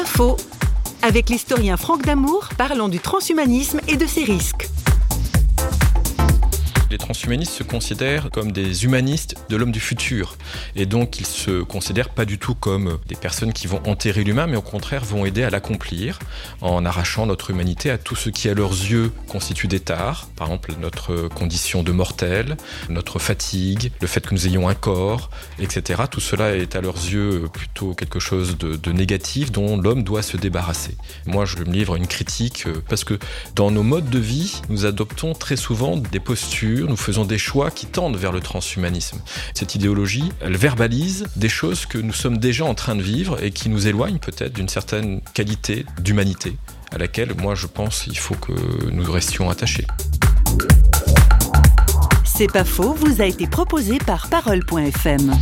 faux. Avec l'historien Franck Damour, parlons du transhumanisme et de ses risques. Les transhumanistes se considèrent comme des humanistes de l'homme du futur. Et donc, ils se considèrent pas du tout comme des personnes qui vont enterrer l'humain, mais au contraire vont aider à l'accomplir en arrachant notre humanité à tout ce qui, à leurs yeux, constitue des tares. Par exemple, notre condition de mortel, notre fatigue, le fait que nous ayons un corps, etc. Tout cela est à leurs yeux plutôt quelque chose de, de négatif dont l'homme doit se débarrasser. Moi, je me livre une critique euh, parce que dans nos modes de vie, nous adoptons très souvent des postures nous faisons des choix qui tendent vers le transhumanisme. Cette idéologie, elle verbalise des choses que nous sommes déjà en train de vivre et qui nous éloignent peut-être d'une certaine qualité d'humanité à laquelle, moi, je pense, il faut que nous restions attachés. C'est pas faux, vous a été proposé par Parole.fm.